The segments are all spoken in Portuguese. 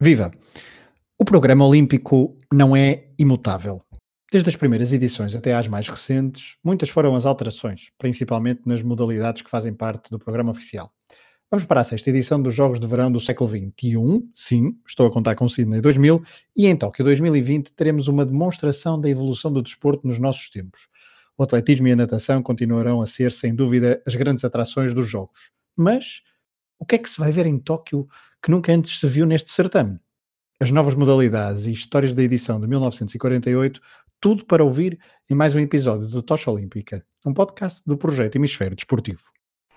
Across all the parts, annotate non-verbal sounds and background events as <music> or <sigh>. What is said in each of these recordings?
Viva! O programa olímpico não é imutável. Desde as primeiras edições até às mais recentes, muitas foram as alterações, principalmente nas modalidades que fazem parte do programa oficial. Vamos para a sexta edição dos Jogos de Verão do século XXI. Sim, estou a contar com Sydney 2000 e em Tóquio 2020 teremos uma demonstração da evolução do desporto nos nossos tempos. O atletismo e a natação continuarão a ser, sem dúvida, as grandes atrações dos Jogos. Mas o que é que se vai ver em Tóquio que nunca antes se viu neste certame? As novas modalidades e histórias da edição de 1948, tudo para ouvir em mais um episódio do Tocha Olímpica, um podcast do projeto Hemisfério Desportivo.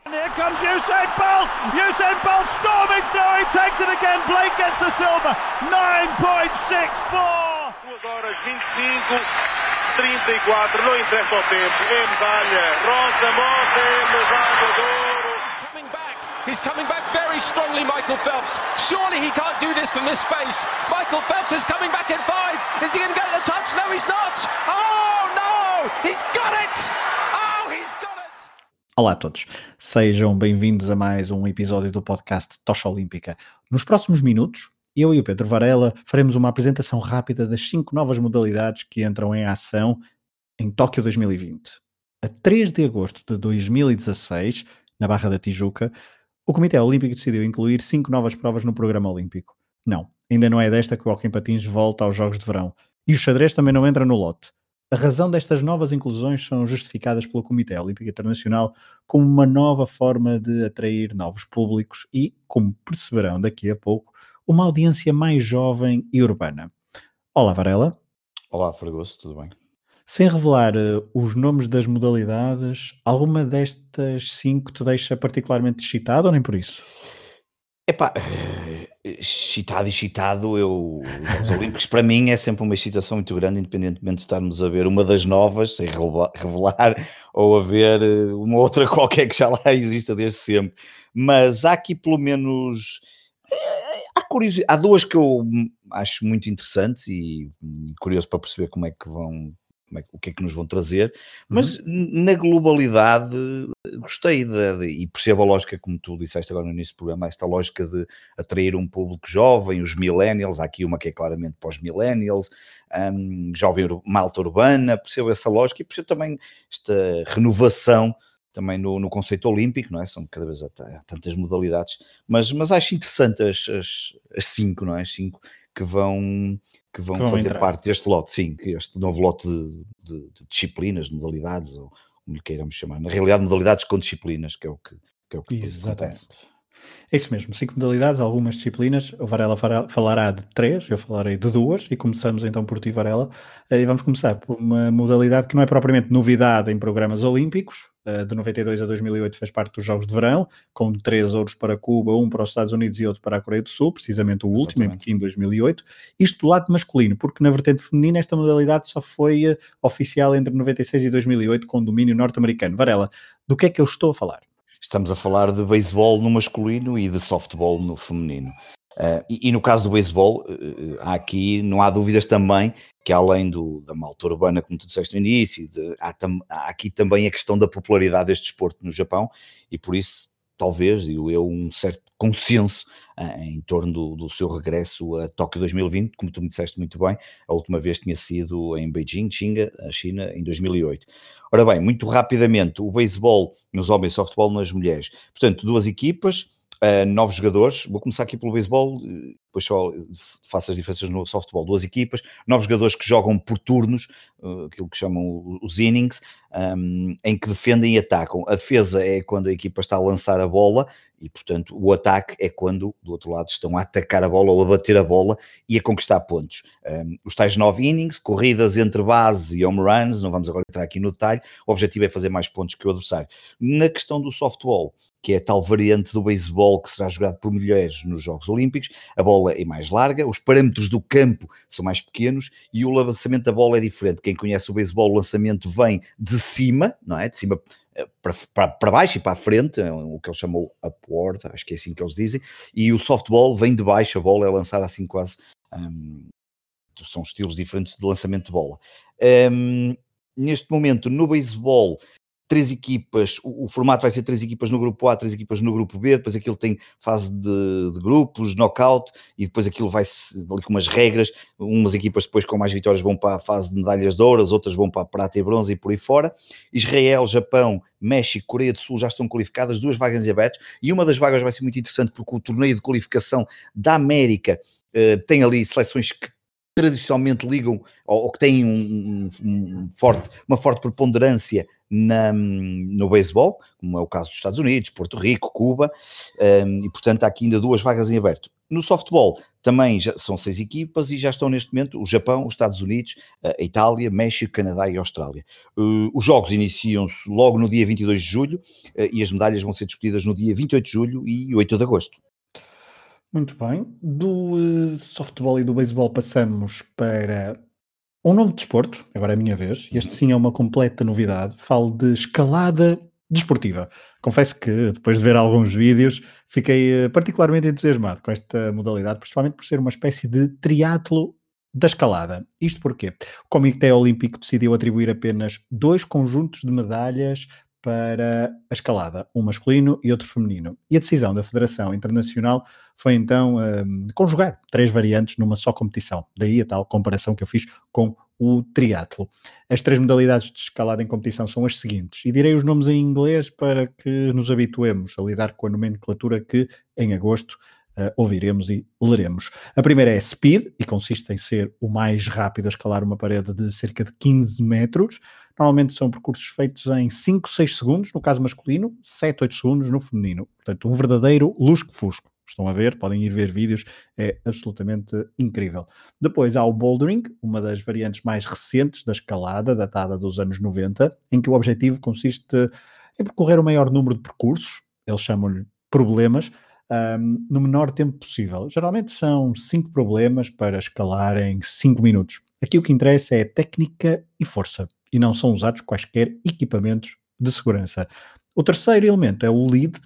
Here comes Usain Bolt. Usain Bolt storming through. He takes it again. Blake gets the silver. 9.64. 2 horas 25, 34. Não interessa o tempo. É medalha. Rosa Mota é medalha de ouro. He's coming back. He's coming back very strongly, Michael Phelps. Surely he can't do this from this space. Michael Phelps is coming back in five. Is he going to get the touch? No, he's not. Oh, no. He's got it. Oh, he's got it. Olá a todos, sejam bem-vindos a mais um episódio do podcast Tocha Olímpica. Nos próximos minutos, eu e o Pedro Varela faremos uma apresentação rápida das cinco novas modalidades que entram em ação em Tóquio 2020. A 3 de agosto de 2016, na Barra da Tijuca, o Comitê Olímpico decidiu incluir cinco novas provas no programa olímpico. Não, ainda não é desta que o Hockey Patins volta aos Jogos de Verão. E o xadrez também não entra no lote. A razão destas novas inclusões são justificadas pelo Comitê Olímpico Internacional como uma nova forma de atrair novos públicos e, como perceberão daqui a pouco, uma audiência mais jovem e urbana. Olá, Varela. Olá, Fragoso, tudo bem? Sem revelar uh, os nomes das modalidades, alguma destas cinco te deixa particularmente excitado ou nem por isso? Epá, eh, excitado e excitado, eu, os Olímpicos para mim é sempre uma excitação muito grande, independentemente de estarmos a ver uma das novas, sem revela- revelar, ou a ver eh, uma outra qualquer que já lá exista desde sempre. Mas há aqui pelo menos. Há, há duas que eu acho muito interessantes e curioso para perceber como é que vão. É o que é que nos vão trazer, mas n- na globalidade gostei de, de- e percebo a lógica, como tu disseste agora no início do programa, esta lógica de atrair um público jovem, os millennials, há aqui uma que é claramente para os millennials, hum, jovem malta urbana, percebo essa lógica e percebo também esta renovação também no, no conceito olímpico, não é? São cada vez há tantas modalidades, mas, mas acho interessante as, as, as cinco, não é? As cinco que vão, que vão Que vão fazer entrar. parte deste lote, sim, este novo lote de, de- de disciplinas, de modalidades, ou como lhe queiramos chamar. Na realidade, modalidades com disciplinas, que é o que, que, é o que depois acontece. É isso mesmo, cinco modalidades, algumas disciplinas. O Varela falará de três, eu falarei de duas, e começamos então por ti, Varela. Eh, E vamos começar por uma modalidade que não é propriamente novidade em programas olímpicos. Eh, De 92 a 2008 fez parte dos Jogos de Verão, com três ouros para Cuba, um para os Estados Unidos e outro para a Coreia do Sul, precisamente o último, em Exatamente. Pequim 2008. Isto do lado masculino, porque na vertente feminina esta modalidade só foi eh, oficial entre 96 e 2008 com domínio norte-americano. Varela, do que é que eu estou a falar? Estamos a falar de beisebol no masculino e de softball no feminino. Ah, e, e no caso do beisebol, há aqui, não há dúvidas também, que além do, da malta urbana, como tu disseste no início, de- há, tam- há aqui também a questão da popularidade deste desporto no Japão, e por isso, talvez, digo eu, um certo consenso ah, em torno do, do seu regresso a Tóquio 2020, como tu me disseste muito bem, a última vez tinha sido em Beijing, China, China, em 2008. Ora bem, muito rapidamente, o beisebol nos homens e softball nas mulheres. Portanto, duas equipas, uh, novos jogadores. Vou começar aqui pelo beisebol, eh, depois só faço as diferenças no softball. Duas equipas, novos jogadores que jogam por turnos, uh, aquilo que chamam os innings, um, em que defendem e atacam. A defesa é quando a equipa está a lançar a bola e, portanto, o ataque é quando do outro lado estão a atacar a bola ou a bater a bola e a conquistar pontos. Um, os tais nove innings, corridas entre base e home runs, não vamos agora entrar aqui no detalhe, o objetivo é fazer mais pontos que o adversário. Na questão do softball, que é a tal variante do beisebol que será jogado por mulheres nos Jogos Olímpicos, a bola é mais larga, os parâmetros do campo são mais pequenos e o lançamento da bola é diferente. Quem conhece o beisebol, o lançamento vem de cima, não é? De cima eh, para, para, para baixo e para a frente, é o que eles chamam upward, acho que é assim que eles dizem, e o softball vem de baixo, a bola é lançada assim quase. hum, são estilos diferentes de lançamento de bola. Hum, neste momento, no beisebol, três equipas, o, o, formato vai ser três equipas no grupo A, três equipas no grupo B, depois aquilo tem fase de, de grupos, knockout, e depois aquilo vai ali com umas regras, umas equipas depois com mais vitórias vão para a fase de medalhas de ouro, as outras vão para a prata e bronze e por aí fora. Israel, Japão, México, Coreia do Sul já estão qualificadas, duas vagas em aberto, e uma das vagas vai ser muito interessante porque o torneio de qualificação da América uh, tem ali seleções que tradicionalmente ligam ou, ou que têm um, um, forte, uma forte preponderância na, no beisebol, como é o caso dos Estados Unidos, Porto Rico, Cuba, um, e portanto há aqui ainda duas vagas em aberto. No softball também já, são seis equipas e já estão neste momento o Japão, os Estados Unidos, a Itália, México, Canadá e Austrália. Uh, os jogos iniciam-se logo no dia 22 de julho uh, e as medalhas vão ser discutidas no dia 28 de julho e 8 de agosto. Muito bem. Do uh, softball e do beisebol passamos para um novo desporto, agora é a minha vez, este sim é uma completa novidade. Falo de escalada desportiva. Confesso que depois de ver alguns vídeos fiquei uh, particularmente entusiasmado com esta modalidade, principalmente por ser uma espécie de triatlo da escalada. Isto porque o Comitê Olímpico decidiu atribuir apenas dois conjuntos de medalhas para a escalada, um masculino e outro feminino. E a decisão da Federação Internacional foi então um, conjugar três variantes numa só competição. Daí a tal comparação que eu fiz com o triatlo. As três modalidades de escalada em competição são as seguintes, e direi os nomes em inglês para que nos habituemos a lidar com a nomenclatura que em agosto uh, ouviremos e leremos. A primeira é Speed, e consiste em ser o mais rápido a escalar uma parede de cerca de 15 metros. Normalmente são percursos feitos em 5, 6 segundos, no caso masculino, 7, 8 segundos no feminino. Portanto, um verdadeiro lusco-fusco. Estão a ver, podem ir ver vídeos, é absolutamente incrível. Depois há o bouldering, uma das variantes mais recentes da escalada, datada dos anos 90, em que o objetivo consiste em percorrer o maior número de percursos, eles chamam-lhe problemas, um, no menor tempo possível. Geralmente são 5 problemas para escalar em 5 minutos. Aqui o que interessa é técnica e força, e não são usados quaisquer equipamentos de segurança. O terceiro elemento é o lead,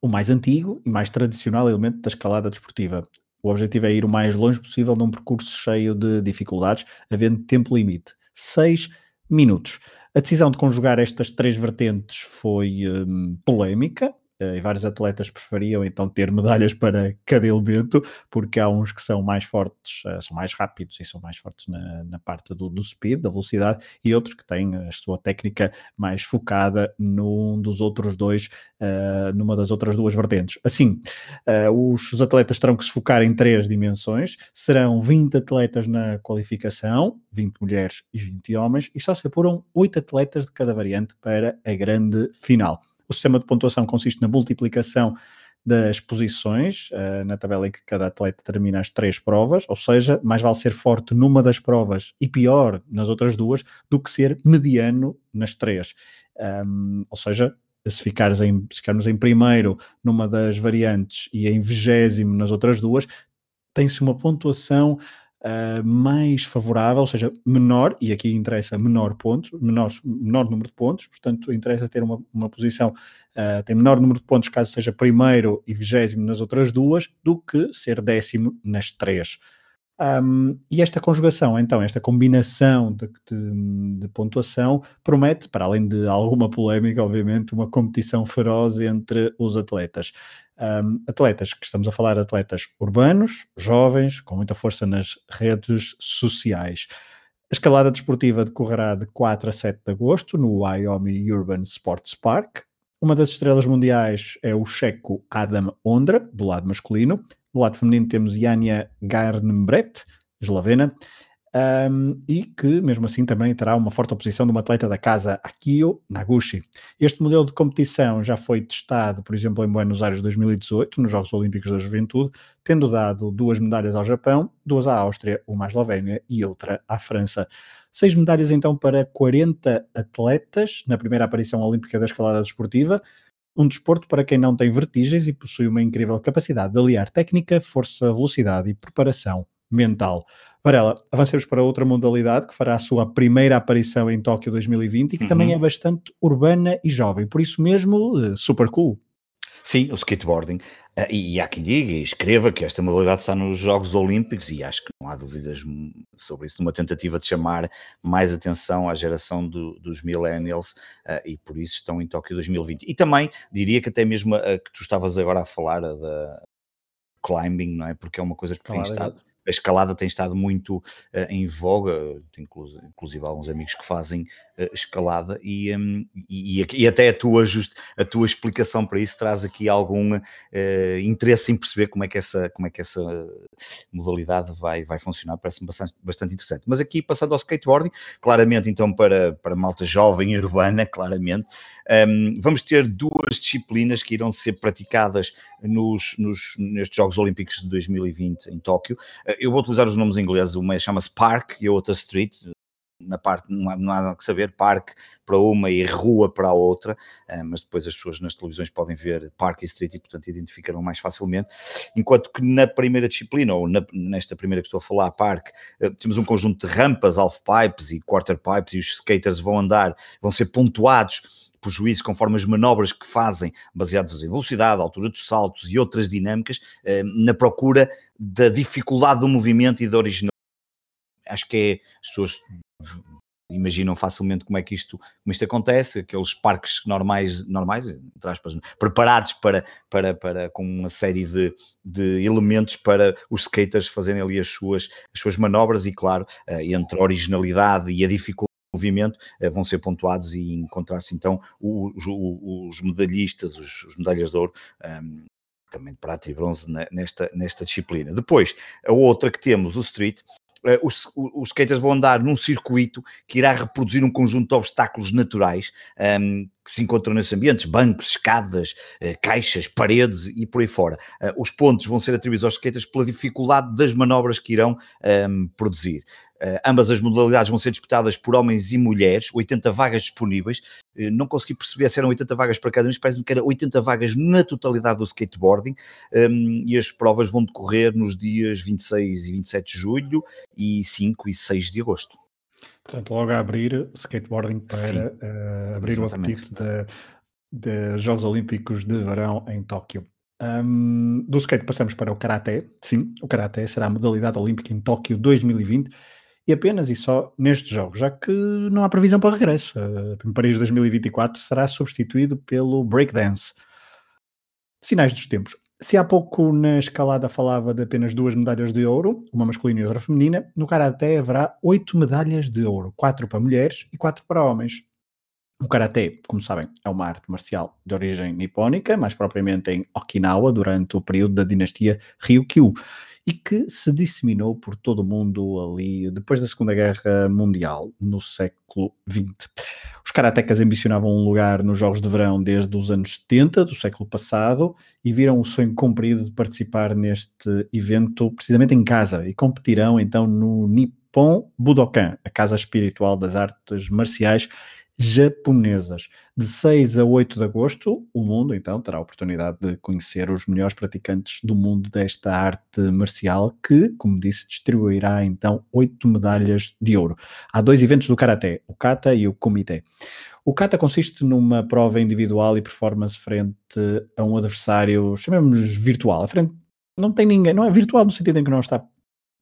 o mais antigo e mais tradicional elemento da escalada desportiva. O objetivo é ir o mais longe possível num percurso cheio de dificuldades, havendo tempo limite. 6 minutos. A decisão de conjugar estas três vertentes foi um, polémica, e vários atletas preferiam então ter medalhas para cada elemento, porque há uns que são mais fortes, uh, são mais rápidos e são mais fortes na, na parte do, do, speed, da velocidade, e outros que têm a sua técnica mais focada num dos outros dois, uh, numa das outras duas vertentes. Assim, uh, os, os, atletas terão que se focar em três dimensões, serão 20 atletas na qualificação, 20 mulheres e 20 homens, e só se apuram 8 atletas de cada variante para a grande final. O sistema de pontuação consiste na multiplicação das posições uh, na tabela em que cada atleta termina as três provas, ou seja, mais vale ser forte numa das provas e pior nas outras duas do que ser mediano nas três. Um, ou seja, se, ficares em, se ficarmos em primeiro numa das variantes e em vigésimo nas outras duas, tem-se uma pontuação uh, mais favorável, ou seja, menor, e aqui interessa menor pontos, menor, menor número de pontos, portanto interessa ter uma, uma posição, uh, tem menor número de pontos caso seja primeiro e vigésimo nas outras duas, do que ser décimo nas três. Um, e esta conjugação, então, esta combinação de, de, de, pontuação promete, para além de alguma polémica, obviamente, uma competição feroz entre os atletas. Um, atletas, que estamos a falar atletas urbanos, jovens, com muita força nas redes sociais. A escalada desportiva decorrerá de 4 a 7 de agosto no Wyoming Urban Sports Park. Uma das estrelas mundiais é o checo Adam Ondra, do lado masculino, do lado feminino temos Jania Garnbret, eslovena, um, e que mesmo assim também terá uma forte oposição de uma atleta da casa, Akio Naguchi. Este modelo de competição já foi testado, por exemplo, em Buenos Aires 2018, nos Jogos Olímpicos da Juventude, tendo dado duas medalhas ao Japão, duas à Áustria, uma à Eslovénia e outra à França. Seis medalhas então para 40 atletas na primeira aparição olímpica da escalada desportiva, um desporto para quem não tem vertigens e possui uma incrível capacidade de aliar técnica, força, velocidade e preparação mental. Varela, avancemos para outra modalidade que fará a sua primeira aparição em Tóquio 2020 e que uhum. também é bastante urbana e jovem, por isso mesmo, eh, super cool. Sim, o skateboarding. Uh, e, e, há quem diga e escreva que esta modalidade está nos Jogos Olímpicos e acho que não há dúvidas sobre isso, numa tentativa de chamar mais atenção à geração do, dos millennials uh, e por isso estão em Tóquio 2020. E também diria que até mesmo a, que tu estavas agora a falar da climbing, não é? Porque é uma coisa que claro, tem estado a escalada tem estado muito uh, em voga, inclusive, inclusive alguns amigos que fazem uh, escalada e, um, e, e, até a tua, just, a tua explicação para isso traz aqui algum uh, interesse em perceber como é que essa, como é que essa modalidade vai, vai funcionar, parece-me bastante, bastante interessante. Mas aqui, passando ao skateboarding, claramente então para, para malta jovem urbana, <laughs> claramente, um, vamos ter duas disciplinas que irão ser praticadas nos, nos, nestes Jogos Olímpicos de 2020 em Tóquio eu vou utilizar os nomes inglês, uma chama-se Park e a outra Street, na parte, não há, não há que saber, parque para uma e rua para a outra, eh, mas depois as pessoas nas televisões podem ver parque e street e, portanto, identificarão mais facilmente. Enquanto que na primeira disciplina, ou na, nesta primeira que estou a falar, parque, eh, temos um conjunto de rampas, half pipes e quarter pipes, e os skaters vão andar, vão ser pontuados por juízo conforme as manobras que fazem, baseadas em velocidade, altura dos saltos e outras dinâmicas, eh, na procura da dificuldade do movimento e da originalidade. Acho que é, as pessoas imaginam facilmente como é que isto, como isto acontece, aqueles parques normais, normais aspas, preparados para, para, para, com uma série de, de elementos para os skaters fazerem ali as suas, as suas manobras e claro, eh, entre a originalidade e a dificuldade movimento eh, vão ser pontuados e encontrar-se então os, os medalhistas, os, os, medalhas de ouro, ehm, também de prata e bronze nesta, nesta disciplina. Depois, a outra que temos, o street, os, os skaters vão andar num circuito que irá reproduzir um conjunto de obstáculos naturais um, ehm, que se encontram nesses ambientes, bancos, escadas, uh, caixas, paredes e por aí fora. Uh, os pontos vão ser atribuídos aos skaters pela dificuldade das manobras que irão um, ehm, produzir. Uh, ambas as modalidades vão ser disputadas por homens e mulheres, 80 vagas disponíveis. Uh, não consegui perceber se eram 80 vagas para cada um, mas parece-me que era 80 vagas na totalidade do skateboarding. Ehm, e as provas vão decorrer nos dias 26 e 27 de julho e 5 e 6 de agosto. Portanto, logo a abrir skateboarding para uh, abrir exatamente. o apetite de Jogos Olímpicos de Verão em Tóquio. Um, do skate passamos para o Karaté. Sim, o Karaté será a modalidade olímpica em Tóquio 2020 e apenas e só nestes jogos, já que não há previsão para regresso. Uh, Paris 2024 será substituído pelo breakdance. Sinais dos tempos. Se há pouco na escalada falava de apenas duas medalhas de ouro, uma masculina e outra feminina, no Karaté haverá oito medalhas de ouro, quatro para mulheres e quatro para homens. O Karaté, como sabem, é uma arte marcial de origem nipónica, mais propriamente em Okinawa, durante o período da dinastia Ryukyu e que se disseminou por todo o mundo ali depois da Segunda Guerra Mundial, no século XX. Os karatecas ambicionavam um lugar nos Jogos de Verão desde os anos 70 do século passado e viram o sonho cumprido de participar neste evento precisamente em casa e competirão então no Nippon Budokan, a casa espiritual das artes marciais japonesas. De 6 a 8 de agosto, o mundo então terá a oportunidade de conhecer os melhores praticantes do mundo desta arte marcial, que, como disse, distribuirá então 8 medalhas de ouro. Há dois eventos do Karaté, o Kata e o Kumite. O Kata consiste numa prova individual e performance frente a um adversário, chamemos virtual. Frente não tem ninguém, não é virtual no sentido em que não está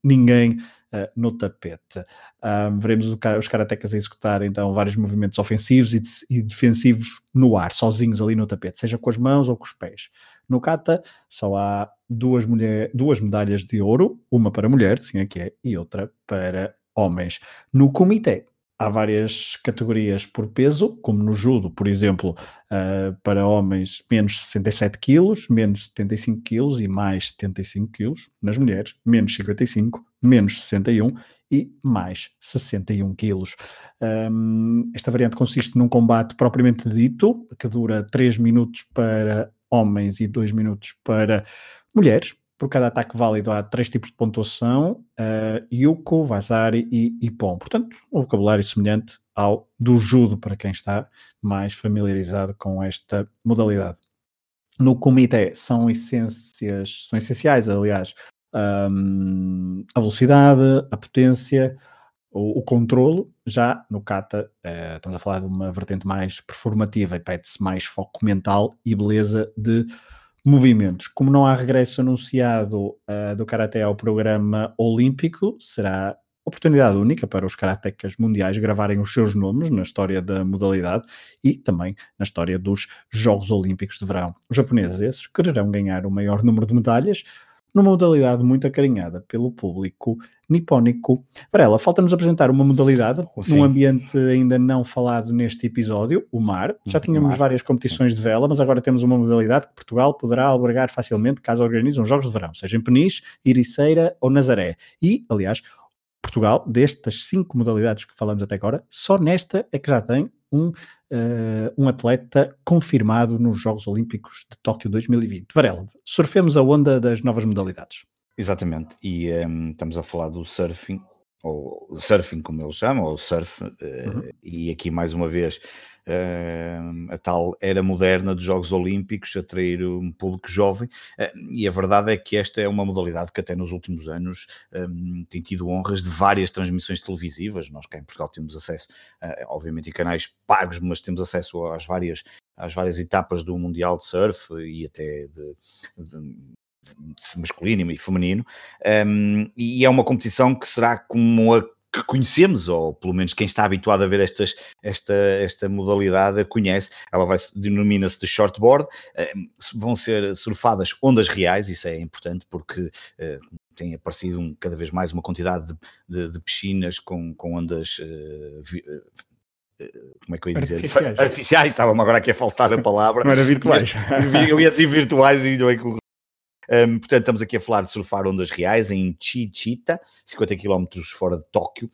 ninguém uh, no tapete. Um, veremos os karatecas a executar então vários movimentos ofensivos e, de, e, defensivos no ar, sozinhos ali no tapete, seja com as mãos ou com os pés. No kata só há duas, mulher, duas medalhas de ouro, uma para mulher, sim aqui é, e outra para homens. No comitê há várias categorias por peso, como no judo, por exemplo, uh, para homens menos 67 quilos, menos 75 quilos e mais 75 quilos, nas mulheres menos 55, menos 61 e mais 61 quilos. Um, esta variante consiste num combate propriamente dito, que dura 3 minutos para homens e 2 minutos para mulheres, por cada ataque válido há três tipos de pontuação: uh, Yuko, Vazari e Ippon. Portanto, um vocabulário semelhante ao do judo, para quem está mais familiarizado com esta modalidade. No comitê são essências, são essenciais, aliás, um, a velocidade, a potência, o, o controlo, já no kata uh, estamos a falar de uma vertente mais performativa e pede-se mais foco mental e beleza de movimentos. Como não há regresso anunciado uh, do Karaté ao programa olímpico, será oportunidade única para os karatecas mundiais gravarem os seus nomes na história da modalidade e também na história dos Jogos Olímpicos de Verão. Os japoneses esses quererão ganhar o maior número de medalhas numa modalidade muito acarinhada pelo público nipónico. Para ela, falta-nos apresentar uma modalidade Sim. num ambiente ainda não falado neste episódio, o mar. Já tínhamos mar. várias competições de vela, mas agora temos uma modalidade que Portugal poderá albergar facilmente caso organize uns Jogos de Verão, seja em Peniche, Iriceira ou Nazaré. E, aliás, Portugal, destas cinco modalidades que falamos até agora, só nesta é que já tem um, uh, um atleta confirmado nos Jogos Olímpicos de Tóquio 2020. Varela, surfemos a onda das novas modalidades. Exatamente, e um, ehm, estamos a falar do surfing, ou surfing como eles chamam, ou surf, uh, uhum. e aqui mais uma vez a tal era moderna dos Jogos Olímpicos, atrair um público jovem, uh, e a verdade é que esta é uma modalidade que até nos últimos anos tem tido honras de várias transmissões televisivas, nós cá em Portugal temos acesso, obviamente em canais pagos, mas temos acesso às várias às várias etapas do Mundial de Surf e até de, de, masculino e feminino, um, e é uma competição que será como a que conhecemos, ou pelo menos quem está habituado a ver estas, esta, esta modalidade conhece, ela vai denomina-se de shortboard, vão ser surfadas ondas reais, isso é importante porque uh, tem aparecido um, cada vez mais uma quantidade de, de, de piscinas com, com ondas uh, vi, como é que eu ia dizer? Artificiais, Artificiais estava-me agora aqui a faltar a palavra. Não era virtuais. eu ia dizer virtuais e não é que o um, portanto, estamos aqui a falar de surfar ondas reais em Chichita, 50 km fora de Tóquio,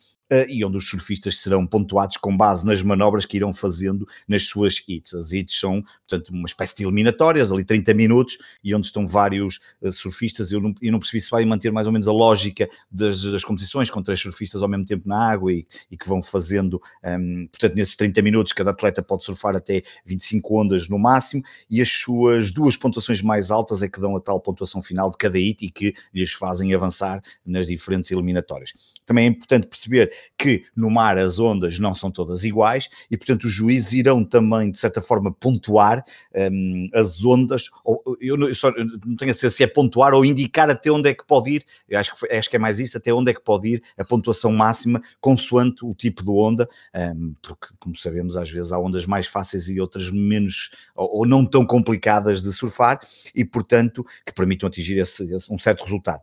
e onde os surfistas serão pontuados com base nas manobras que irão fazendo nas suas hits. As hits são, portanto, uma espécie de eliminatórias, ali 30 minutos, e onde estão vários uh, surfistas. Eu não, eu não percebi se vai manter mais ou menos a lógica das, das competições com três surfistas ao mesmo tempo na água e, e que vão fazendo, um, portanto, nesses 30 minutos, cada atleta pode surfar até 25 ondas no máximo, e as suas duas pontuações mais altas é que dão a tal pontuação final de cada hit e que lhes fazem avançar nas diferentes eliminatórias. Também é importante perceber que no mar as ondas não são todas iguais e, portanto, os juízes irão também, de certa forma, pontuar um, as ondas. Ou, eu, não, eu só não tenho a certeza se é pontuar ou indicar até onde é que pode ir. Eu acho que, acho que é mais isso, até onde é que pode ir a pontuação máxima, consoante o tipo de onda, um, porque, como sabemos, às vezes há ondas mais fáceis e outras menos ou, ou não tão complicadas de surfar e, portanto, que permitam atingir esse, esse um certo resultado.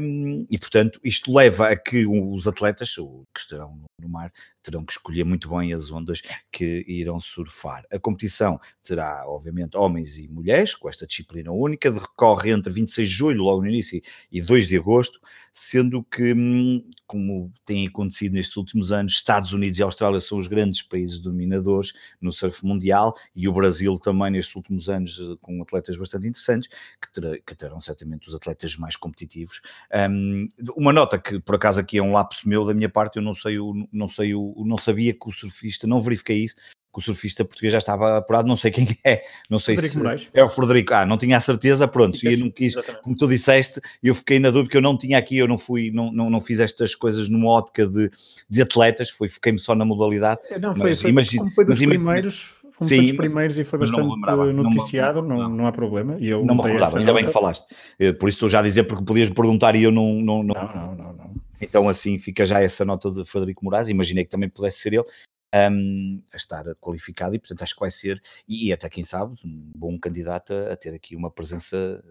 Um, e, portanto, isto leva a que os atletas, que estarão no mar, terão que escolher muito bem as ondas que irão surfar. A competição terá, obviamente, homens e mulheres, com esta disciplina única, decorre entre 26 de julho, logo no início, e 2 de agosto, sendo que, hum, como tem acontecido nestes últimos anos, Estados Unidos e Austrália são os grandes países dominadores no surf mundial, e o Brasil também nestes últimos anos, com atletas bastante interessantes, que, terá, que terão certamente os atletas mais competitivos. Um, uma nota que, por acaso, aqui é um lapso meu da minha parte, eu não sei o, não sei o, não sabia que o surfista, não verifiquei isso, que o surfista português já estava apurado, não sei quem <laughs> é, não sei Frederico se Moraes. é o Frederico, ah, não tinha a certeza, pronto, e eu não quis, Exatamente. como tu disseste, eu fiquei na dúvida que eu não tinha aqui, eu não fui, não, não, não fiz estas coisas numa ótica de, de atletas, foi, fiquei-me só na modalidade. É, não, foi, mas, foi, foi dos mas, primeiros, fomos Sim, dos primeiros e foi bastante não noticiado, não, não, não, há problema. E eu não me recordava, ainda bem que falaste. Eh, por isso estou já a dizer, porque podias me perguntar e eu não não, não, não, não, não. Então assim fica já essa nota de Frederico Moraes, imaginei que também pudesse ser ele. Um, a estar qualificado e portanto acho que vai ser e, e até quem sabe um bom candidato a, a ter aqui uma presença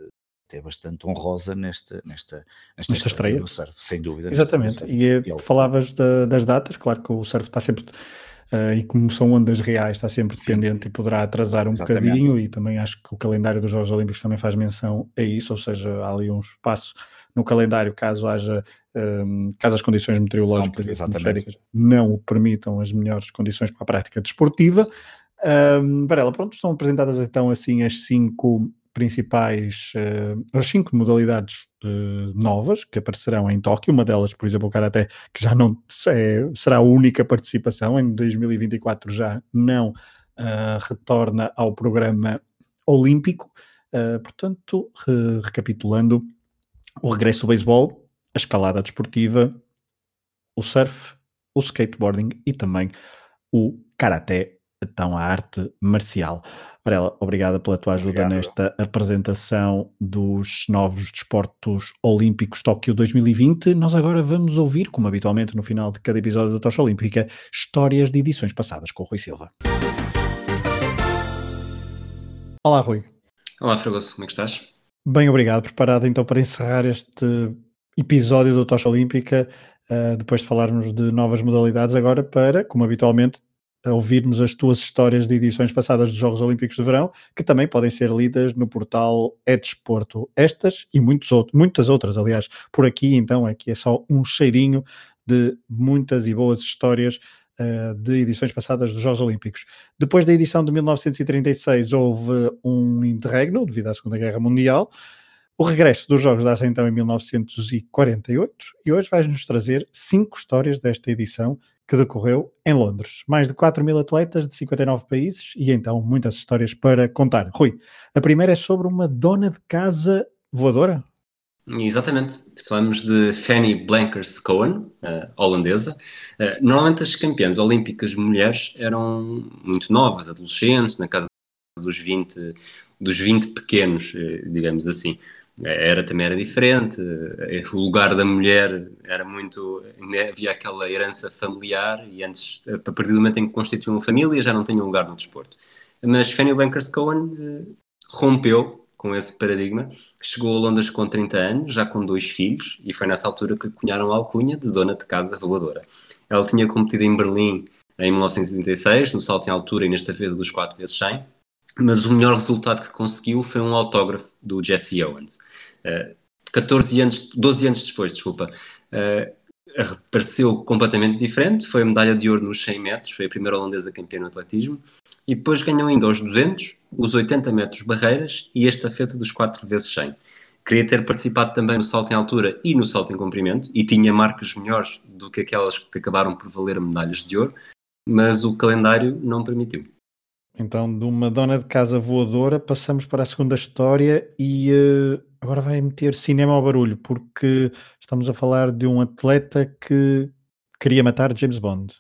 até bastante honrosa nesta, nesta, nesta, nesta estreia do surf, sem dúvida. Exatamente, e, e é falavas de, das datas, claro que o surf está sempre Uh, e como são ondas reais, está sempre dependente Sim. e poderá atrasar um Exatamente. bocadinho. E também acho que o calendário dos Jogos Olímpicos também faz menção a isso, ou seja, há ali um espaço no calendário caso haja, um, caso as condições meteorológicas e atmosféricas não permitam as melhores condições para a prática desportiva. Um, Varela, pronto, estão apresentadas então assim as cinco principais, uh, as cinco modalidades uh, novas que aparecerão em Tóquio, uma delas, por exemplo, o Karaté, que já não é, será a única participação, em 2024 já não uh, retorna ao programa olímpico. portanto, re recapitulando, o regresso do beisebol, a escalada desportiva, o surf o skateboarding e também o karaté, então a arte marcial. Varela, obrigada pela tua ajuda Obrigado. nesta apresentação dos novos desportos olímpicos Tóquio 2020. Nós agora vamos ouvir, como habitualmente no final de cada episódio da Tocha Olímpica, histórias de edições passadas com o Rui Silva. Olá, Rui. Olá, Fragoso, como é que estás? Bem, obrigado. Preparado então para encerrar este episódio da Tocha Olímpica, uh, depois de falarmos de novas modalidades, agora para, como habitualmente, ouvirmos as tuas histórias de edições passadas dos Jogos Olímpicos de Verão, que também podem ser lidas no portal É Desporto. Estas e muitos outros, muitas outras, aliás, por aqui, então, aqui é só um cheirinho de muitas e boas histórias uh, de edições passadas dos Jogos Olímpicos. Depois da edição de 1936 houve um interregno, devido à Segunda Guerra Mundial, o regresso dos Jogos dá-se então em 1948 e hoje vais-nos trazer cinco histórias desta edição que decorreu em Londres. Mais de 4 mil atletas de 59 países e então muitas histórias para contar. Rui, a primeira é sobre uma dona de casa voadora? Exatamente. Falamos de Fanny Blankers Cohen, uh, holandesa. Uh, normalmente as campeãs olímpicas mulheres eram muito novas, adolescentes, na casa dos 20, dos 20 pequenos, uh, digamos assim era também era diferente, o lugar da mulher era muito, havia aquela herança familiar e antes, a partir do momento em que constituíam família, já não tinham lugar no desporto. Mas Fanny Bankers Cohen eh, rompeu com esse paradigma, chegou a Londres com 30 anos, já com dois filhos, e foi nessa altura que lhe cunharam a alcunha de dona de casa voadora. Ela tinha competido em Berlim em 1936, no salto em altura e nesta vez dos 4 vezes 100, mas o melhor resultado que conseguiu foi um autógrafo do Jesse Owens. Uh, 14 anos, 12 anos depois, desculpa, uh, apareceu completamente diferente, foi a medalha de ouro nos 100 metros, foi a primeira holandesa campeã no atletismo, e depois ganhou ainda os 200, os 80 metros barreiras e a estafeta dos 4 vezes 100. Queria ter participado também no salto em altura e no salto em comprimento, e tinha marcas melhores do que aquelas que acabaram por valer medalhas de ouro, mas o calendário não permitiu. Então, de uma dona de casa voadora, passamos para a segunda história e uh, agora vai meter cinema ao barulho, porque estamos a falar de um atleta que queria matar James Bond.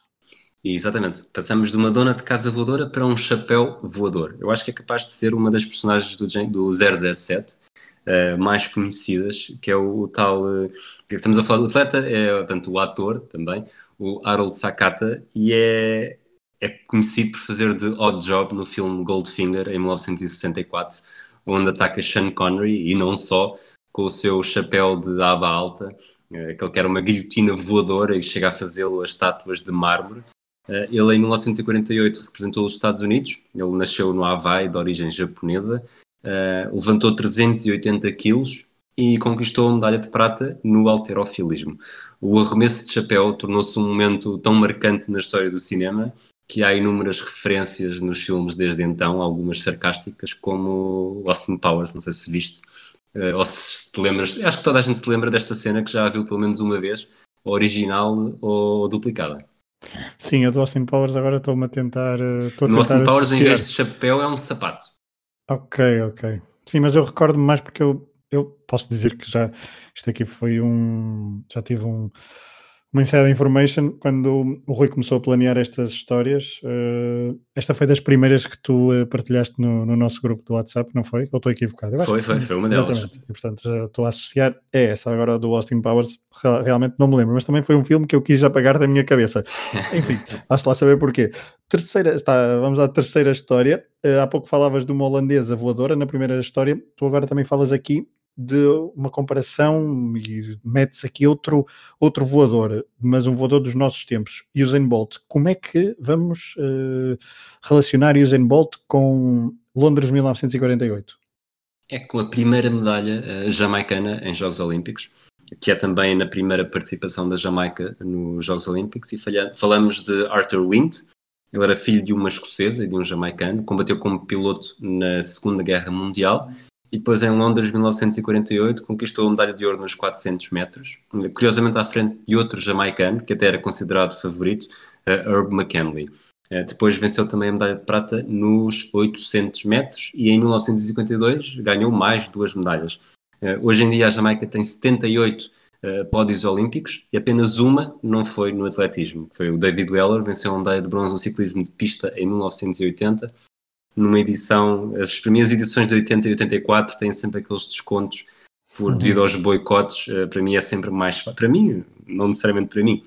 Exatamente. Passamos de uma dona de casa voadora para um chapéu voador. Eu acho que é capaz de ser uma das personagens do, do 007 uh, eh, mais conhecidas, que é o, o tal. Uh, que estamos a falar do atleta, é tanto o ator também, o Harold Sakata, e é, é conhecido por fazer de odd job no filme Goldfinger em 1964, onde ataca Sean Connery e não só com o seu chapéu de aba alta, eh, aquele que era uma guilhotina voadora e chega a fazê-lo a estátuas de mármore. Eh, ele em 1948 representou os Estados Unidos, ele nasceu no Havaí, de origem japonesa, eh, levantou 380 quilos e conquistou a medalha de prata no alterofilismo. O arremesso de chapéu tornou-se um momento tão marcante na história do cinema que há inúmeras referências nos filmes desde então, algumas sarcásticas, como Austin Powers, não sei se viste, uh, ou se te lembras, acho que toda a gente se lembra desta cena que já a viu pelo menos uma vez, original ou duplicada. Sim, a do Austin Powers agora estou-me a tentar. No tentar Austin Powers, associar. em vez de chapéu, é um sapato. Ok, ok. Sim, mas eu recordo-me mais porque eu, eu posso dizer que já isto aqui foi um. Já tive um uma inside information, quando o Rui começou a planear estas histórias, uh, esta foi das primeiras que tu uh, partilhaste no, no, nosso grupo do WhatsApp, não foi? Ou estou equivocado? foi, foi, foi uma delas. Exatamente. E portanto já estou a associar é essa agora do Austin Powers, realmente não me lembro, mas também foi um filme que eu quis apagar da minha cabeça. <laughs> Enfim, há-se lá saber porquê. Terceira, está, vamos à terceira história. Uh, há pouco falavas de uma holandesa voadora na primeira história, tu agora também falas aqui de uma comparação e metes aqui outro, outro voador, mas um voador dos nossos tempos, Usain Bolt. Como é que vamos uh, relacionar Usain Bolt com Londres 1948? É com a primeira medalha uh, jamaicana em Jogos Olímpicos, que é também na primeira participação da Jamaica nos Jogos Olímpicos, e falha, falamos de Arthur Wint. Ele era filho de uma escocesa e de um jamaicano, combateu como piloto na Segunda Guerra Mundial e depois em Londres, 1948, conquistou a medalha de ouro nos 400 metros, curiosamente à frente de outro jamaicano, que até era considerado favorito, uh, Herb McKinley. Uh, depois venceu também a medalha de prata nos 800 metros e em 1952 ganhou mais duas medalhas. Uh, hoje em dia a Jamaica tem 78 uh, pódios olímpicos e apenas uma não foi no atletismo. Foi o David Weller, venceu a medalha de bronze no ciclismo de pista em 1980, numa edição, as primeiras edições de 80 e 84 têm sempre aqueles descontos por uhum. devido aos boicotes, uh, para mim é sempre mais para mim, não necessariamente para mim,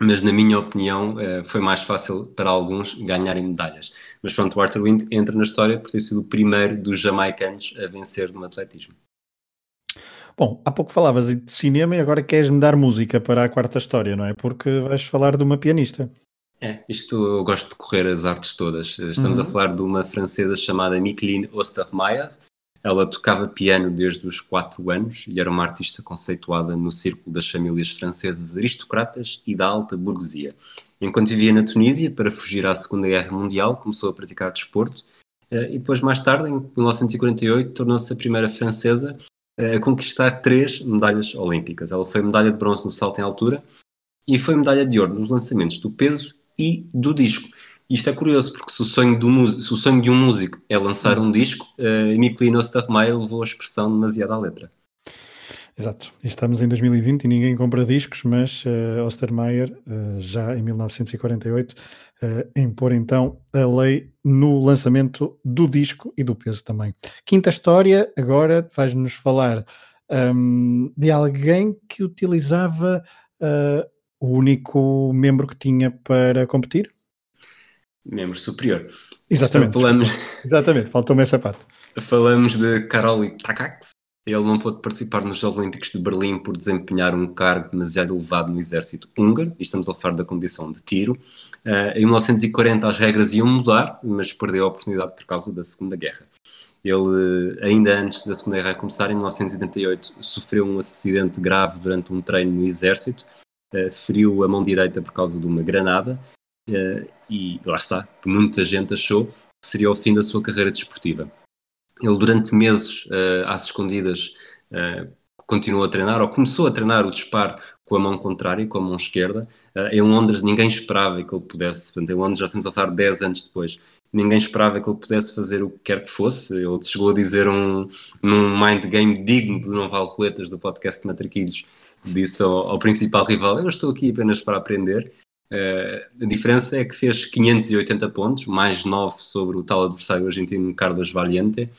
mas na minha opinião uh, foi mais fácil para alguns ganharem medalhas. Mas pronto, o Arthur Wind entra na história por ter sido o primeiro dos jamaicanos a vencer no atletismo. Bom, há pouco falavas de cinema e agora queres-me dar música para a quarta história, não é? Porque vais falar de uma pianista. É, isto eu gosto de correr as artes todas. Estamos uhum. a falar de uma francesa chamada Micheline Ostermeyer. Ela tocava piano desde os 4 anos e era uma artista conceituada no círculo das famílias francesas aristocratas e da alta burguesia. Enquanto vivia na Tunísia, para fugir à Segunda Guerra Mundial, começou a praticar desporto eh, e depois, mais tarde, em 1948, tornou-se a primeira francesa a conquistar três medalhas olímpicas. Ela foi medalha de bronze no salto em altura e foi medalha de ouro nos lançamentos do peso e do disco. Isto é curioso, porque se o sonho, do, se o sonho de um músico é lançar um disco, uh, Miklino Ostermeyer levou a expressão demasiado à letra. Exato. Estamos em 2020 e ninguém compra discos, mas uh, uh, já em 1948, uh, impor então a lei no lançamento do disco e do peso também. Quinta história, agora vais-nos falar um, de alguém que utilizava uh, o único membro que tinha para competir? Membro superior. Exatamente. Falamos... Exatamente, faltou-me essa parte. Falamos de Karoli Takacs, ele não pôde participar nos Jogos Olímpicos de Berlim por desempenhar um cargo demasiado elevado no exército húngaro, e estamos a falar da condição de tiro. Uh, em 1940 as regras iam mudar, mas perdeu a oportunidade por causa da Segunda Guerra. Ele, ainda antes da Segunda Guerra começar, em 1978, sofreu um acidente grave durante um treino no exército, uh, feriu a mão direita por causa de uma granada, uh, e lá está, muita gente achou que seria o fim da sua carreira desportiva. Ele, durante meses, uh, às escondidas, continuou a treinar, ou começou a treinar o disparo com a mão contrária, com a mão esquerda. Em Londres, ninguém esperava que ele pudesse, portanto, em Londres já estamos a falar 10 anos depois, ninguém esperava que ele pudesse fazer o que quer que fosse. Ele chegou a dizer um, num mind game digno de Não Vale Roletas do podcast de Matraquilhos, disse ao, ao, principal rival: Eu estou aqui apenas para aprender. Uh, a diferença é que fez 580 pontos, mais 9 sobre o tal adversário argentino Carlos Valiente,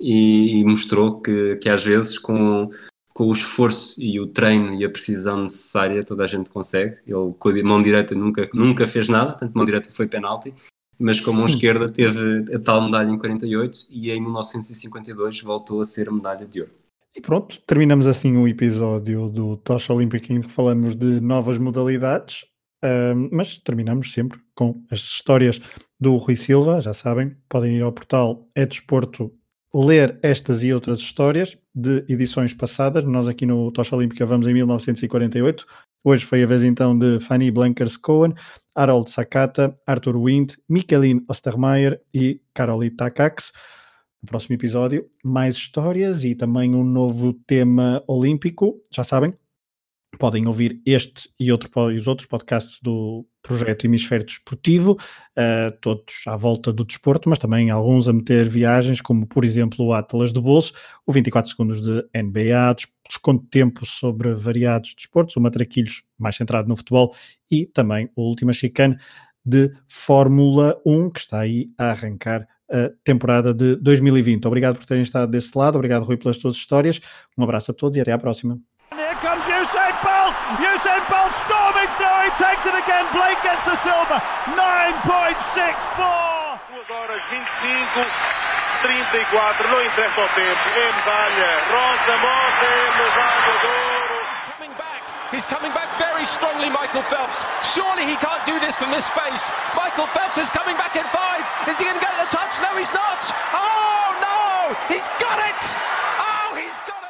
e, e mostrou que, que às vezes com, com o esforço e o treino e a precisão necessária toda a gente consegue. Ele com a mão direita nunca, nunca fez nada, tanto mão direita foi penalti, mas com a mão esquerda teve a tal medalha em 48 e em 1952 voltou a ser a medalha de ouro. E pronto, terminamos assim o episódio do Tocha Olímpica em que falamos de novas modalidades, uh, mas terminamos sempre com as histórias do Rui Silva, já sabem, podem ir ao portal é desporto ler estas e outras histórias de edições passadas. Nós aqui no Tocha Olímpica vamos em 1948. Hoje foi a vez então de Fanny Blankers Cohen, Harold Sakata, Arthur Wind, Michelin Ostermeyer e Caroline Takacs. No próximo episódio, mais histórias e também um novo tema olímpico. Já sabem, podem ouvir este e, outro, e os outros podcasts do projeto Hemisfério Desportivo, uh, todos à volta do desporto, mas também alguns a meter viagens, como por exemplo o Atlas do Bolso, o 24 segundos de NBA, desconto de tempo sobre variados desportos, o Matraquilhos mais centrado no futebol e também o Última Chicane de Fórmula 1, que está aí a arrancar temporada de 2020. Obrigado por terem estado desse lado, obrigado Rui pelas tuas histórias, um abraço a todos e até à próxima. Usain Bolt storming through, he takes it again. Blake gets the silver, 9.64. 2 horas 25, 34, não interessa o tempo. É medalha. Rosa Mota é medalha de ouro. He's coming back. He's coming back very strongly, Michael Phelps. Surely he can't do this from this space. Michael Phelps is coming back in five. Is he going to get the touch? No, he's not. Oh, no! He's got it! Oh, he's got it!